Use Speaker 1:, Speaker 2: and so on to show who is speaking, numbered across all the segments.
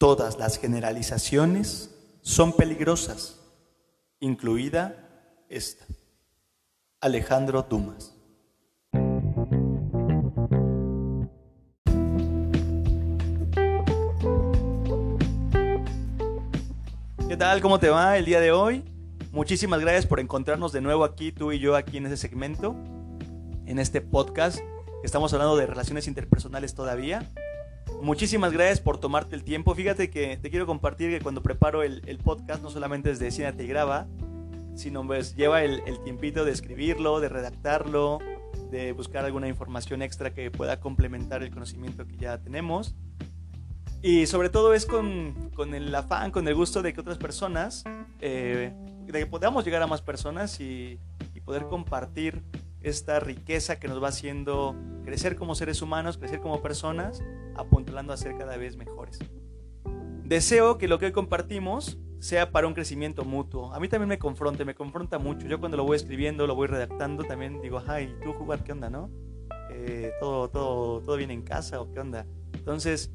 Speaker 1: Todas las generalizaciones son peligrosas, incluida esta. Alejandro Dumas. ¿Qué tal? ¿Cómo te va el día de hoy? Muchísimas gracias por encontrarnos de nuevo aquí, tú y yo aquí en este segmento, en este podcast. Estamos hablando de relaciones interpersonales todavía. Muchísimas gracias por tomarte el tiempo. Fíjate que te quiero compartir que cuando preparo el, podcast no solamente es de Siéntate y graba, sino pues lleva el, el, tiempito de escribirlo, de redactarlo, de buscar alguna información extra que pueda complementar el conocimiento que ya tenemos. Y sobre todo es con, con el afán, con el gusto de que otras personas, eh, de que podamos llegar a más personas y, y poder compartir esta riqueza que nos va haciendo crecer como seres humanos, crecer como personas, a ser cada vez mejores. Deseo que lo que hoy compartimos sea para un crecimiento mutuo. A mí también me confronta, me confronta mucho. Yo cuando lo voy escribiendo, lo voy redactando, también digo, ay, tú jugar, ¿qué onda, no? Eh, todo, todo, todo bien en casa o qué onda. Entonces,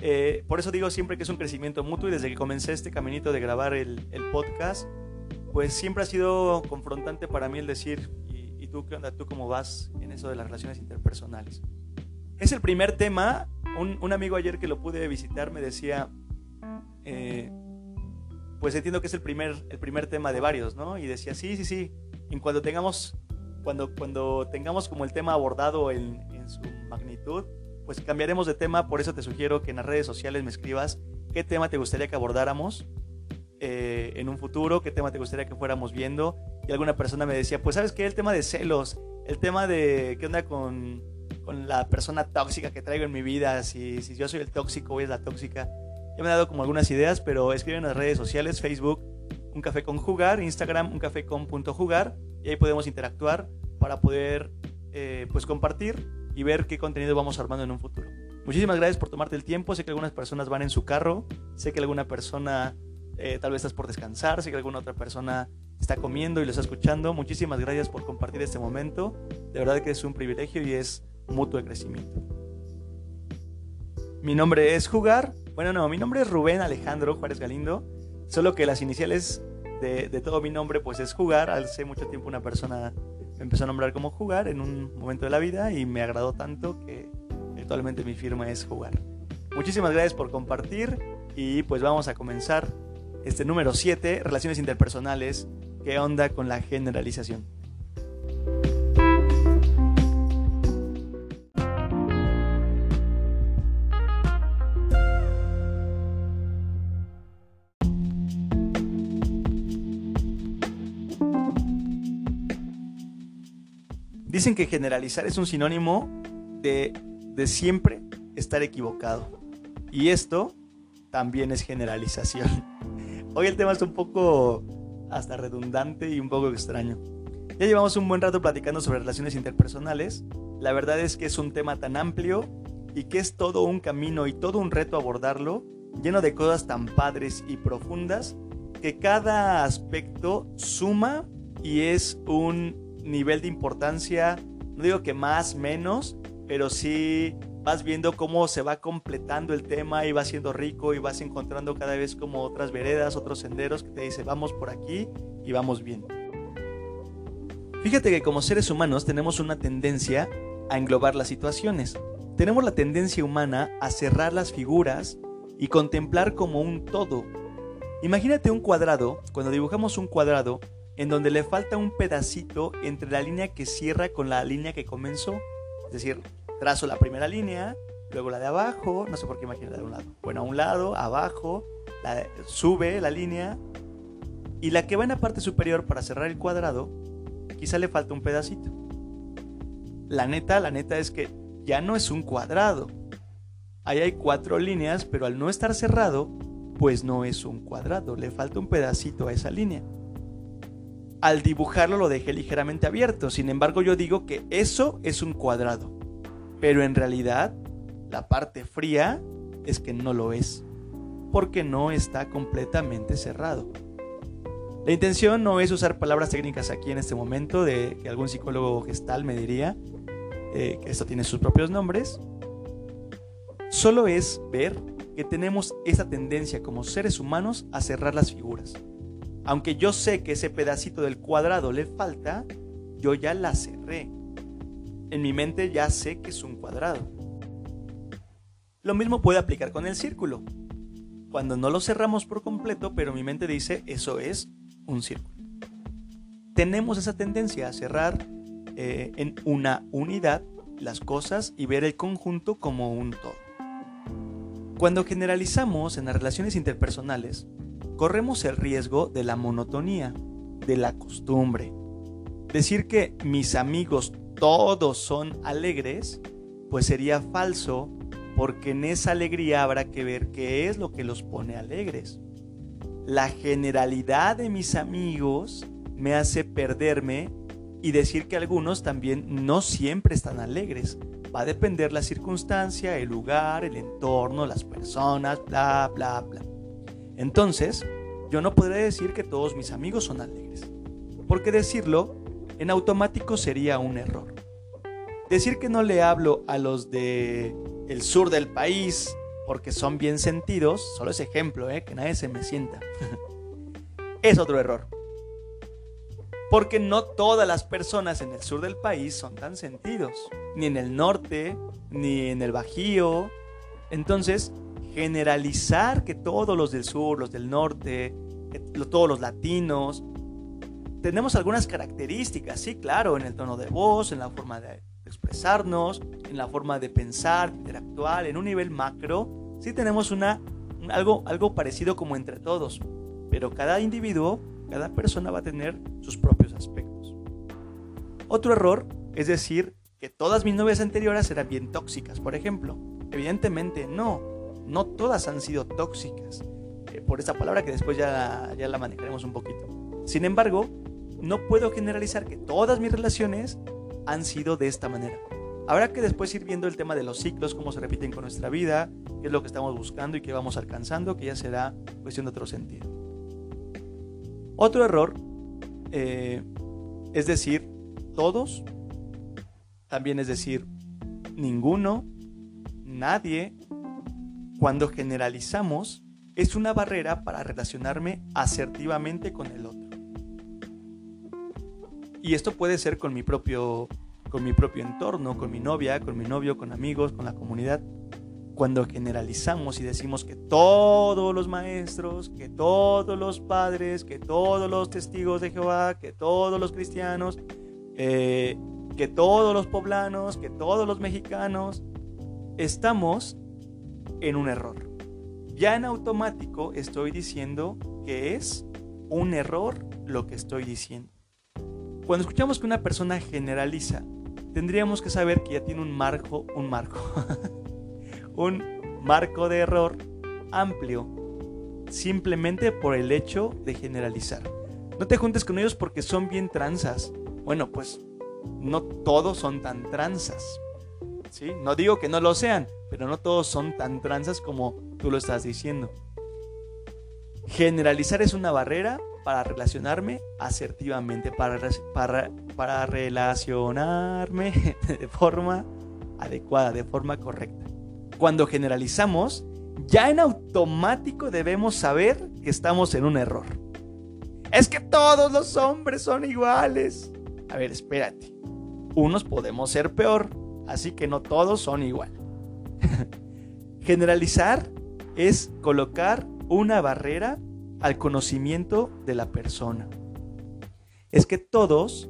Speaker 1: eh, por eso digo siempre que es un crecimiento mutuo y desde que comencé este caminito de grabar el, el podcast, pues siempre ha sido confrontante para mí el decir, tú qué onda? ¿Tú cómo vas en eso de las relaciones interpersonales? Es el primer tema. Un, amigo ayer que lo pude visitar me decía, eh, pues entiendo que es el primer, el primer tema de varios, ¿no? Y decía, sí, sí, sí. En cuando tengamos, cuando, cuando tengamos como el tema abordado en, en su magnitud, pues cambiaremos de tema. Por eso te sugiero que en las redes sociales me escribas qué tema te gustaría que abordáramos eh, en un futuro, qué tema te gustaría que fuéramos viendo. Y alguna persona me decía, pues sabes qué, el tema de celos, el tema de qué onda con, con la persona tóxica que traigo en mi vida, si, si yo soy el tóxico o es la tóxica. Ya me he dado como algunas ideas, pero escriben en las redes sociales, Facebook, un café con jugar, Instagram, un café con punto jugar, y ahí podemos interactuar para poder eh, pues compartir y ver qué contenido vamos armando en un futuro. Muchísimas gracias por tomarte el tiempo. Sé que algunas personas van en su carro, sé que alguna persona eh, tal vez estás por descansar, si alguna otra persona está comiendo y lo está escuchando. Muchísimas gracias por compartir este momento. De verdad que es un privilegio y es mutuo de crecimiento. Mi nombre es Jugar. Bueno, no, mi nombre es Rubén Alejandro Juárez Galindo. Solo que las iniciales de, de todo mi nombre pues es Jugar. Hace mucho tiempo una persona me empezó a nombrar como Jugar en un momento de la vida y me agradó tanto que actualmente mi firma es Jugar. Muchísimas gracias por compartir y pues vamos a comenzar este número 7, relaciones interpersonales. ¿Qué onda con la generalización? Dicen que generalizar es un sinónimo de, de siempre estar equivocado. Y esto también es generalización. Hoy el tema es un poco hasta redundante y un poco extraño. Ya llevamos un buen rato platicando sobre relaciones interpersonales. La verdad es que es un tema tan amplio y que es todo un camino y todo un reto abordarlo, lleno de cosas tan padres y profundas, que cada aspecto suma y es un nivel de importancia, no digo que más, menos, pero sí vas viendo cómo se va completando el tema y va siendo rico y vas encontrando cada vez como otras veredas, otros senderos que te dice vamos por aquí y vamos bien. Fíjate que como seres humanos tenemos una tendencia a englobar las situaciones. Tenemos la tendencia humana a cerrar las figuras y contemplar como un todo. Imagínate un cuadrado, cuando dibujamos un cuadrado, en donde le falta un pedacito entre la línea que cierra con la línea que comenzó. Es decir, trazo la primera línea, luego la de abajo, no sé por qué imaginar de un lado. Bueno, a un lado, abajo, sube la línea y la que va en la parte superior para cerrar el cuadrado, quizá le falta un pedacito. La neta, la neta es que ya no es un cuadrado. Ahí hay cuatro líneas, pero al no estar cerrado, pues no es un cuadrado, le falta un pedacito a esa línea. Al dibujarlo lo dejé ligeramente abierto, sin embargo yo digo que eso es un cuadrado. Pero en realidad, la parte fría es que no lo es, porque no está completamente cerrado. La intención no es usar palabras técnicas aquí en este momento, de que algún psicólogo gestal me diría eh, que esto tiene sus propios nombres. Solo es ver que tenemos esa tendencia como seres humanos a cerrar las figuras. Aunque yo sé que ese pedacito del cuadrado le falta, yo ya la cerré. En mi mente ya sé que es un cuadrado. Lo mismo puede aplicar con el círculo. Cuando no lo cerramos por completo, pero mi mente dice eso es un círculo. Tenemos esa tendencia a cerrar eh, en una unidad las cosas y ver el conjunto como un todo. Cuando generalizamos en las relaciones interpersonales, corremos el riesgo de la monotonía, de la costumbre. Decir que mis amigos todos son alegres, pues sería falso porque en esa alegría habrá que ver qué es lo que los pone alegres. La generalidad de mis amigos me hace perderme y decir que algunos también no siempre están alegres. Va a depender la circunstancia, el lugar, el entorno, las personas, bla, bla, bla. Entonces, yo no podré decir que todos mis amigos son alegres, porque decirlo en automático sería un error. Decir que no le hablo a los de el sur del país porque son bien sentidos, solo es ejemplo, ¿eh? que nadie se me sienta, es otro error. Porque no todas las personas en el sur del país son tan sentidos, ni en el norte, ni en el Bajío. Entonces, generalizar que todos los del sur, los del norte, todos los latinos, tenemos algunas características, sí, claro, en el tono de voz, en la forma de expresarnos, en la forma de pensar, interactuar, en un nivel macro, sí tenemos una, algo, algo parecido como entre todos, pero cada individuo cada persona va a tener sus propios aspectos. Otro error es decir que todas mis novias anteriores eran bien tóxicas, por ejemplo. Evidentemente no, no todas han sido tóxicas, eh, por esa palabra que después ya, ya la manejaremos un poquito. Sin embargo, no puedo generalizar que todas mis relaciones han sido de esta manera. Habrá que después ir viendo el tema de los ciclos, cómo se repiten con nuestra vida, qué es lo que estamos buscando y qué vamos alcanzando, que ya será cuestión de otro sentido. Otro error eh, es decir todos, también es decir ninguno, nadie. Cuando generalizamos es una barrera para relacionarme asertivamente con el otro. Y esto puede ser con mi propio con mi propio entorno, con mi novia, con mi novio, con amigos, con la comunidad cuando generalizamos y decimos que todos los maestros, que todos los padres, que todos los testigos de Jehová, que todos los cristianos, eh, que todos los poblanos, que todos los mexicanos, estamos en un error. Ya en automático estoy diciendo que es un error lo que estoy diciendo. Cuando escuchamos que una persona generaliza, tendríamos que saber que ya tiene un marco, un marco. un marco de error amplio, simplemente por el hecho de generalizar. No te juntes con ellos porque son bien tranzas. Bueno, pues no todos son tan tranzas. No digo que no lo sean, pero no todos son tan tranzas como tú lo estás diciendo. Generalizar es una barrera para relacionarme asertivamente, para, para, para relacionarme de forma adecuada, de forma correcta cuando generalizamos, ya en automático debemos saber que estamos en un error. Es que todos los hombres son iguales. A ver, espérate. Unos podemos ser peor, así que no todos son igual. Generalizar es colocar una barrera al conocimiento de la persona. Es que todos,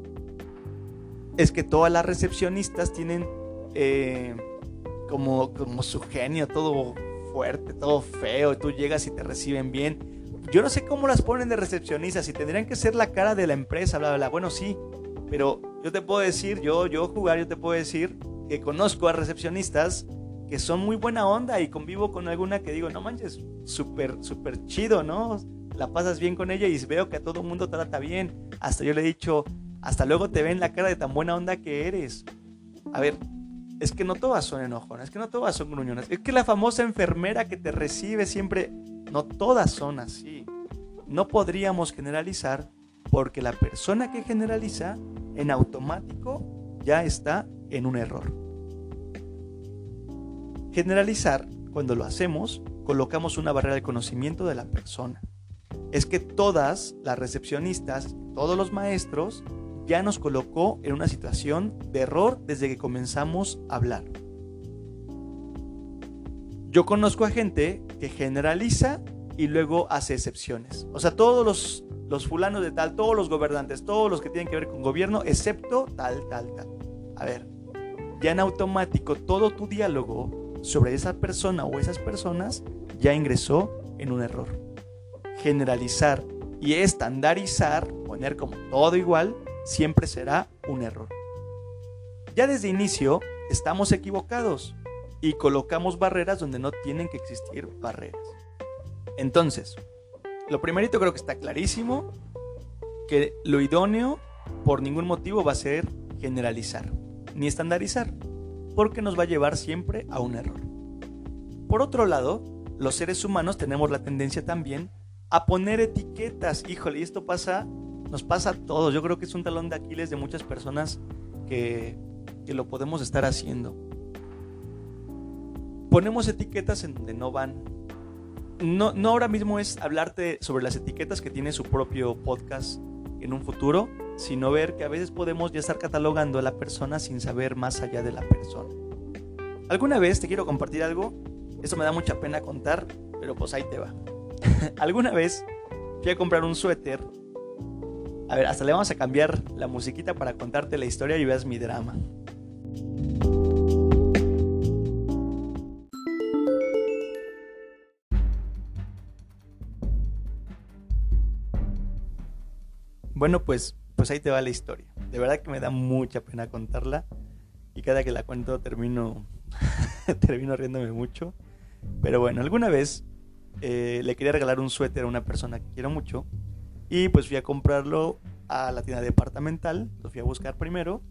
Speaker 1: es que todas las recepcionistas tienen eh, como, como su genio, todo fuerte, todo feo, y tú llegas y te reciben bien. Yo no sé cómo las ponen de recepcionistas, si tendrían que ser la cara de la empresa, bla, bla, bla. Bueno, sí, pero yo te puedo decir, yo, yo jugar, yo te puedo decir que conozco a recepcionistas que son muy buena onda y convivo con alguna que digo, no manches, súper, súper chido, ¿no? La pasas bien con ella y veo que a todo mundo trata bien. Hasta yo le he dicho, hasta luego te ven la cara de tan buena onda que eres. A ver, es que no todas son enojonas, es que no todas son gruñonas, es que la famosa enfermera que te recibe siempre, no todas son así. No podríamos generalizar porque la persona que generaliza en automático ya está en un error. Generalizar cuando lo hacemos, colocamos una barrera de conocimiento de la persona. Es que todas las recepcionistas, todos los maestros, ya nos colocó en una situación de error desde que comenzamos a hablar. Yo conozco a gente que generaliza y luego hace excepciones. O sea, todos los, los fulanos de tal, todos los gobernantes, todos los que tienen que ver con gobierno, excepto tal, tal, tal. A ver, ya en automático todo tu diálogo sobre esa persona o esas personas ya ingresó en un error. Generalizar y estandarizar, poner como todo igual, siempre será un error. Ya desde inicio estamos equivocados y colocamos barreras donde no tienen que existir barreras. Entonces, lo primerito creo que está clarísimo, que lo idóneo por ningún motivo va a ser generalizar ni estandarizar, porque nos va a llevar siempre a un error. Por otro lado, los seres humanos tenemos la tendencia también a poner etiquetas. Híjole, y esto pasa, nos pasa a todos. Yo creo que es un talón de Aquiles de muchas personas que, que lo podemos estar haciendo ponemos etiquetas en donde no van. No, no ahora mismo es hablarte sobre las etiquetas que tiene su propio podcast en un futuro, sino ver que a veces podemos ya estar catalogando a la persona sin saber más allá de la persona. Alguna vez te quiero compartir algo, esto me da mucha pena contar, pero pues ahí te va. Alguna vez fui a comprar un suéter. A ver, hasta le vamos a cambiar la musiquita para contarte la historia y veas mi drama. Bueno, pues, pues ahí te va la historia. De verdad que me da mucha pena contarla. Y cada que la cuento termino, termino riéndome mucho. Pero bueno, alguna vez eh, le quería regalar un suéter a una persona que quiero mucho. Y pues fui a comprarlo a la tienda departamental. Lo fui a buscar primero.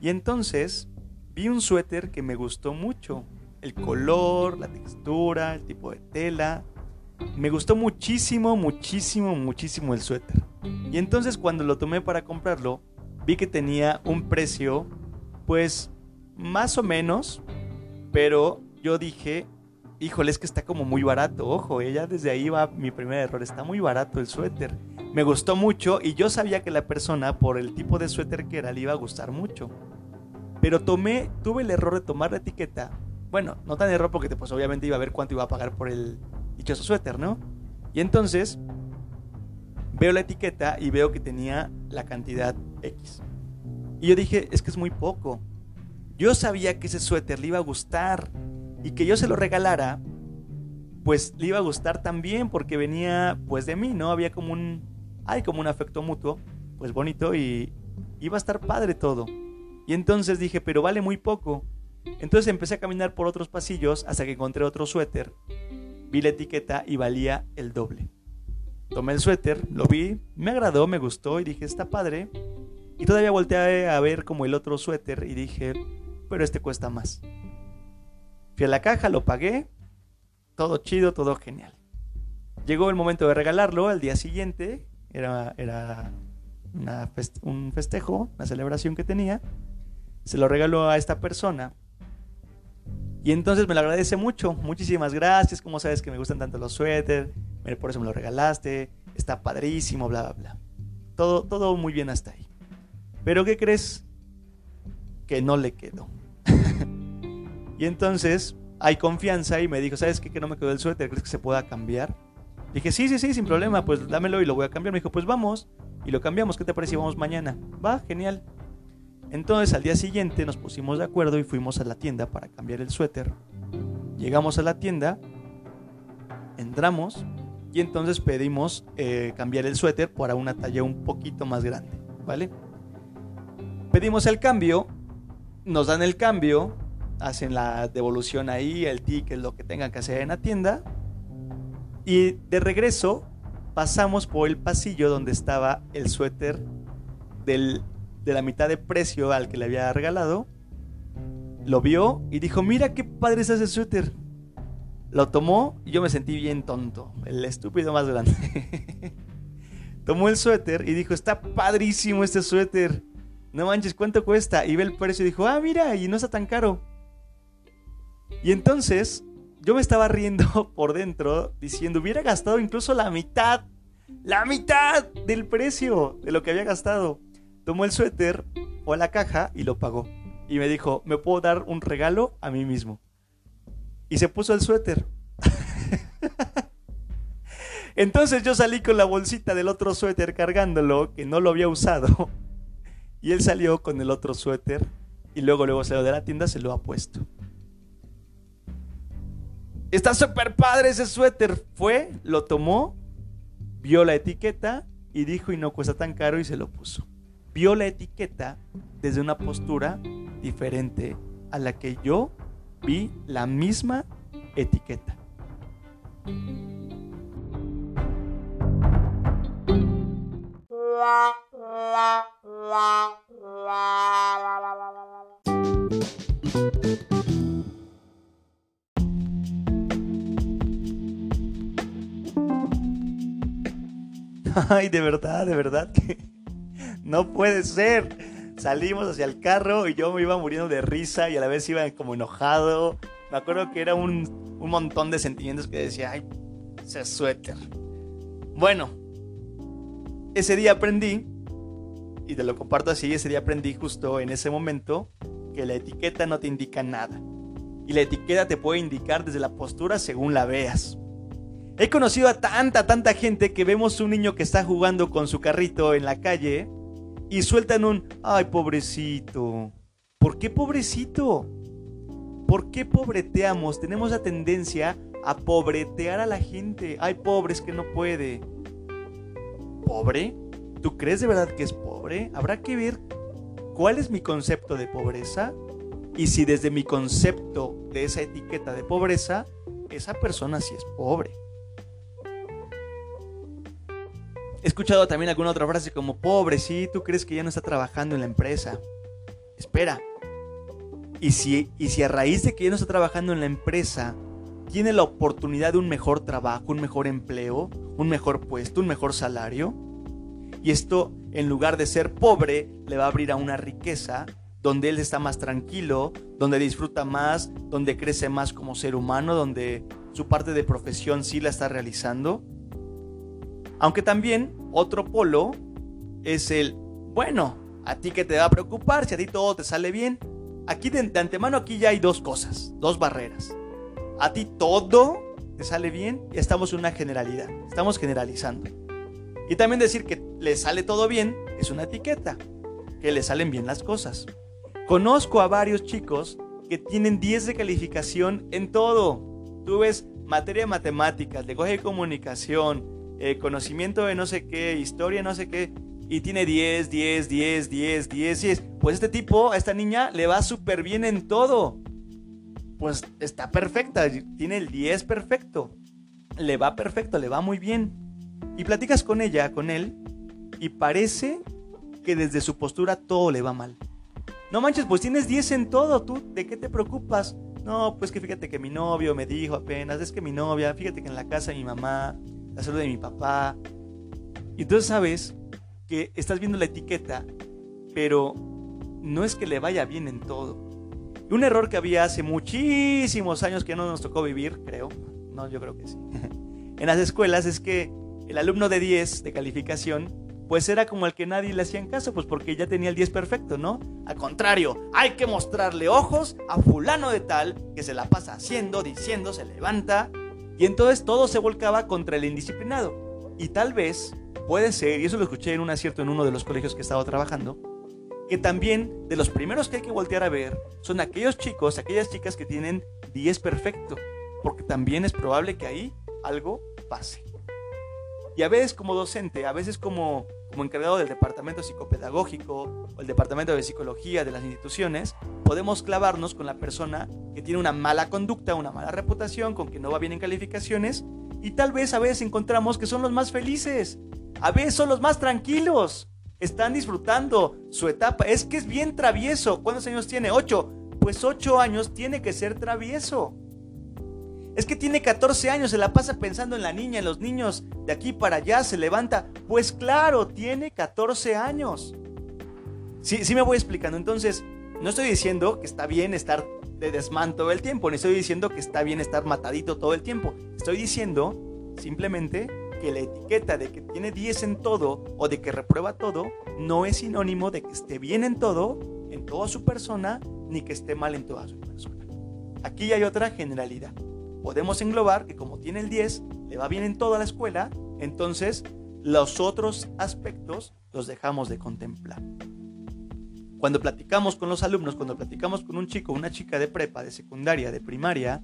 Speaker 1: Y entonces vi un suéter que me gustó mucho. El color, la textura, el tipo de tela. Me gustó muchísimo, muchísimo, muchísimo el suéter. Y entonces cuando lo tomé para comprarlo, vi que tenía un precio, pues más o menos, pero yo dije, híjole, es que está como muy barato. Ojo, ella desde ahí va mi primer error, está muy barato el suéter. Me gustó mucho y yo sabía que la persona, por el tipo de suéter que era, le iba a gustar mucho. Pero tomé, tuve el error de tomar la etiqueta. Bueno, no tan error porque pues obviamente iba a ver cuánto iba a pagar por el dichoso suéter, ¿no? Y entonces veo la etiqueta y veo que tenía la cantidad X. Y yo dije, es que es muy poco. Yo sabía que ese suéter le iba a gustar y que yo se lo regalara, pues le iba a gustar también porque venía pues de mí, ¿no? Había como un hay como un afecto mutuo, pues bonito y iba a estar padre todo. Y entonces dije, pero vale muy poco. Entonces empecé a caminar por otros pasillos hasta que encontré otro suéter vi la etiqueta y valía el doble. Tomé el suéter, lo vi, me agradó, me gustó y dije, está padre. Y todavía volteé a ver como el otro suéter y dije, pero este cuesta más. Fui a la caja, lo pagué, todo chido, todo genial. Llegó el momento de regalarlo al día siguiente, era, era un festejo, una celebración que tenía. Se lo regaló a esta persona y entonces me lo agradece mucho. Muchísimas gracias. Como sabes que me gustan tanto los suéteres. Por eso me lo regalaste. Está padrísimo, bla, bla, bla. Todo, todo muy bien hasta ahí. Pero ¿qué crees? Que no le quedó. y entonces hay confianza y me dijo, ¿sabes qué? Que no me quedó el suéter. ¿Crees que se pueda cambiar? Dije, sí, sí, sí, sin problema. Pues dámelo y lo voy a cambiar. Me dijo, pues vamos. Y lo cambiamos. ¿Qué te parece vamos mañana? Va, genial. Entonces al día siguiente nos pusimos de acuerdo y fuimos a la tienda para cambiar el suéter. Llegamos a la tienda, entramos y entonces pedimos eh, cambiar el suéter para una talla un poquito más grande, ¿vale? Pedimos el cambio, nos dan el cambio, hacen la devolución ahí, el ticket, lo que tengan que hacer en la tienda. Y de regreso pasamos por el pasillo donde estaba el suéter de la mitad de precio al que le había regalado, lo vio y dijo, mira qué padre es ese suéter. Lo tomó y yo me sentí bien tonto, el estúpido más grande. Tomó el suéter y dijo, está padrísimo este suéter. No manches, ¿cuánto cuesta? Y ve el precio y dijo, ah, mira, y no está tan caro. Y entonces yo me estaba riendo por dentro diciendo, hubiera gastado incluso la mitad, la mitad del precio de lo que había gastado. Tomó el suéter, a la caja y lo pagó. Y me dijo, ¿me puedo dar un regalo a mí mismo? Y se puso el suéter. Entonces yo salí con la bolsita del otro suéter cargándolo, que no lo había usado. Y él salió con el otro suéter y luego luego salió de la tienda, se lo ha puesto. Está súper padre ese suéter. Fue, lo tomó, vio la etiqueta y dijo y no cuesta tan caro y se lo puso. Vio la etiqueta desde una postura diferente a la que yo vi la misma etiqueta. Ay, de verdad, de verdad que no puede ser. Salimos hacia el carro y yo me iba muriendo de risa y a la vez iba como enojado. Me acuerdo que era un, un montón de sentimientos que decía, ay, ese suéter. Bueno, ese día aprendí, y te lo comparto así, ese día aprendí justo en ese momento que la etiqueta no te indica nada. Y la etiqueta te puede indicar desde la postura según la veas. He conocido a tanta, tanta gente que vemos un niño que está jugando con su carrito en la calle y sueltan un, ay pobrecito. ¿Por qué pobrecito? ¿Por qué pobreteamos? Tenemos la tendencia a pobretear a la gente. Ay, pobre, es que no puede. ¿Pobre? ¿Tú crees de verdad que es pobre? Habrá que ver cuál es mi concepto de pobreza y si desde mi concepto de esa etiqueta de pobreza, esa persona sí es pobre. He escuchado también alguna otra frase como, pobre, sí, tú crees que ya no está trabajando en la empresa. Espera. Y si, y si a raíz de que ya no está trabajando en la empresa, tiene la oportunidad de un mejor trabajo, un mejor empleo, un mejor puesto, un mejor salario. Y esto, en lugar de ser pobre, le va a abrir a una riqueza donde él está más tranquilo, donde disfruta más, donde crece más como ser humano, donde su parte de profesión sí la está realizando aunque también otro polo es el, bueno, a ti que te va a preocupar si a ti todo te sale bien. Aquí de, antemano aquí ya hay dos cosas, dos barreras. A ti todo te sale bien y estamos en una generalidad, estamos generalizando. Y también decir que le sale todo bien es una etiqueta, que le salen bien las cosas. Conozco a varios chicos que tienen 10 de calificación en todo. Tú ves materia de matemáticas, lenguaje de comunicación, eh, conocimiento de no sé qué, historia no sé qué, y tiene 10, 10, 10, 10, 10, 10. Pues este tipo, a esta niña, le va súper bien en todo. Pues está perfecta, tiene el 10 perfecto. Le va perfecto, le va muy bien. Y platicas con ella, con él, y parece que desde su postura todo le va mal. No manches, pues tienes 10 en todo, ¿tú de qué te preocupas? No, pues que fíjate que mi novio me dijo apenas, es que mi novia, fíjate que en la casa de mi mamá, la salud de mi papá. Y entonces sabes que estás viendo la etiqueta, pero no es que le vaya bien en todo. Un error que había hace muchísimos años que no nos tocó vivir, creo. No, yo creo que sí. en las escuelas es que el alumno de 10 de calificación, pues era como el que nadie le hacía en caso, pues porque ya tenía el 10 perfecto, ¿no? Al contrario, hay que mostrarle ojos a fulano de tal que se la pasa haciendo, diciendo, se levanta y entonces todo se volcaba contra el indisciplinado. Y tal vez puede ser, y eso lo escuché en un acierto en uno de los colegios que estaba trabajando, que también de los primeros que hay que voltear a ver son aquellos chicos, aquellas chicas que tienen 10 perfecto, porque también es probable que ahí algo pase. Y a veces como docente, a veces como, como encargado del departamento psicopedagógico o el departamento de psicología de las instituciones, podemos clavarnos con la persona que tiene una mala conducta, una mala reputación, con que no va bien en calificaciones, y tal vez a veces encontramos que son los más felices, a veces son los más tranquilos, están disfrutando su etapa, es que es bien travieso, ¿cuántos años tiene? Ocho, pues ocho años tiene que ser travieso. Es que tiene 14 años, se la pasa pensando en la niña, en los niños, de aquí para allá, se levanta. Pues claro, tiene 14 años. Sí, sí me voy explicando. Entonces, no estoy diciendo que está bien estar de desmán todo el tiempo, ni estoy diciendo que está bien estar matadito todo el tiempo. Estoy diciendo simplemente que la etiqueta de que tiene 10 en todo o de que reprueba todo no es sinónimo de que esté bien en todo, en toda su persona, ni que esté mal en toda su persona. Aquí hay otra generalidad. Podemos englobar que como tiene el 10, le va bien en toda la escuela, entonces los otros aspectos los dejamos de contemplar. Cuando platicamos con los alumnos, cuando platicamos con un chico, una chica de prepa, de secundaria, de primaria,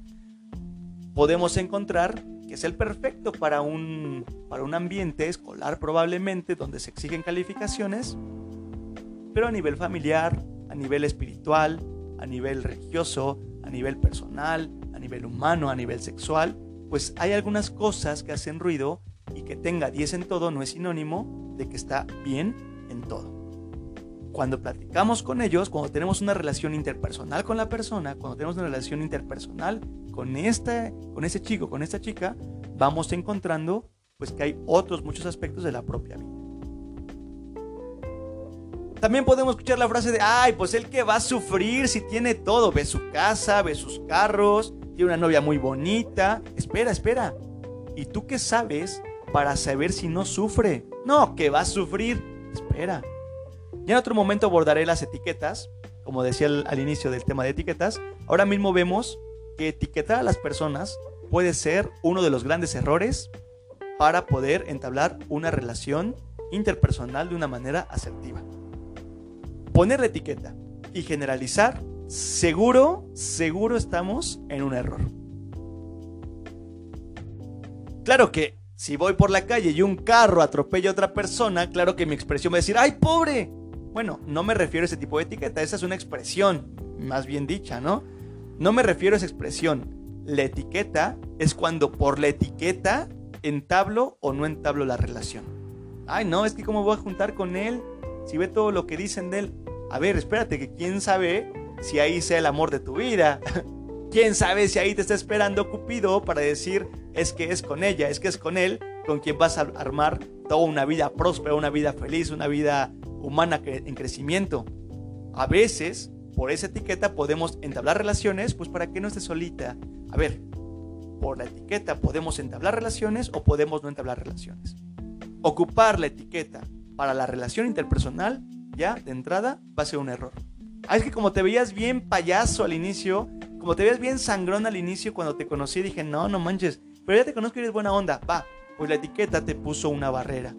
Speaker 1: podemos encontrar que es el perfecto para un, para un ambiente escolar probablemente donde se exigen calificaciones, pero a nivel familiar, a nivel espiritual, a nivel religioso, a nivel personal, nivel humano, a nivel sexual, pues hay algunas cosas que hacen ruido y que tenga 10 en todo no es sinónimo de que está bien en todo cuando platicamos con ellos, cuando tenemos una relación interpersonal con la persona, cuando tenemos una relación interpersonal con, este, con ese chico, con esta chica, vamos encontrando pues que hay otros muchos aspectos de la propia vida. También podemos escuchar la frase de, ay, pues el que va a sufrir si tiene todo, ve su casa, ve sus carros, tiene una novia muy bonita. Espera, espera. ¿Y tú qué sabes para saber si no sufre? No, que va a sufrir. Espera, ya en otro momento abordaré las etiquetas, como decía al, inicio del tema de etiquetas. Ahora mismo vemos que etiquetar a las personas puede ser uno de los grandes errores para poder entablar una relación interpersonal de una manera asertiva. Poner la etiqueta y generalizar, seguro, seguro estamos en un error. Claro que si voy por la calle y un carro atropella a otra persona, claro que mi expresión va a decir, ¡ay, pobre! Bueno, no me refiero a ese tipo de etiqueta, esa es una expresión, más bien dicha, ¿no? No me refiero a esa expresión. La etiqueta es cuando por la etiqueta entablo o no entablo la relación. Ay, no, es que cómo voy a juntar con él si ve todo lo que dicen de él. A ver, espérate, que quién sabe si ahí sea el amor de tu vida. quién sabe si ahí te está esperando Cupido para decir es que es con ella, es que es con él, con quien vas a armar toda una vida próspera, una vida feliz, una vida humana en crecimiento. A veces, por esa etiqueta podemos entablar relaciones, pues para que no esté solita. A ver, por la etiqueta podemos entablar relaciones o podemos no entablar relaciones. Ocupar la etiqueta para la relación interpersonal, ya de entrada, va a ser un error. Ah, es que como te veías bien payaso al inicio, como te veías bien sangrón al inicio cuando te conocí, dije, no, no manches, pero ya te conozco y eres buena onda. Va, pues la etiqueta te puso una barrera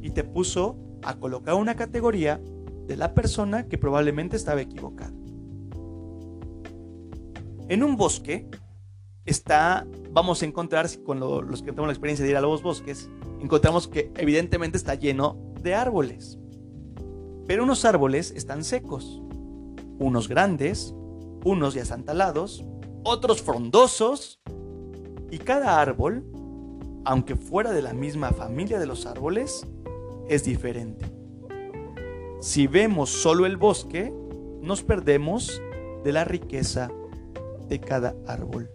Speaker 1: y te puso a colocar una categoría de la persona que probablemente estaba equivocada. En un bosque está, vamos a encontrar, con los que tenemos la experiencia de ir a los bosques, encontramos que evidentemente está lleno de árboles. Pero unos árboles están secos, unos grandes, unos ya están talados, otros frondosos, y cada árbol, aunque fuera de la misma familia de los árboles, es diferente. Si vemos solo el bosque, nos perdemos de la riqueza de cada árbol.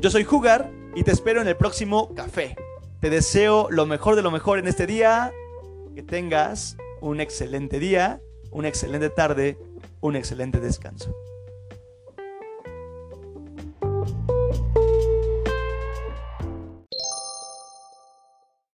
Speaker 1: Yo soy Jugar y te espero en el próximo café. Te deseo lo mejor de lo mejor en este día. Que tengas un excelente día, una excelente tarde, un excelente descanso.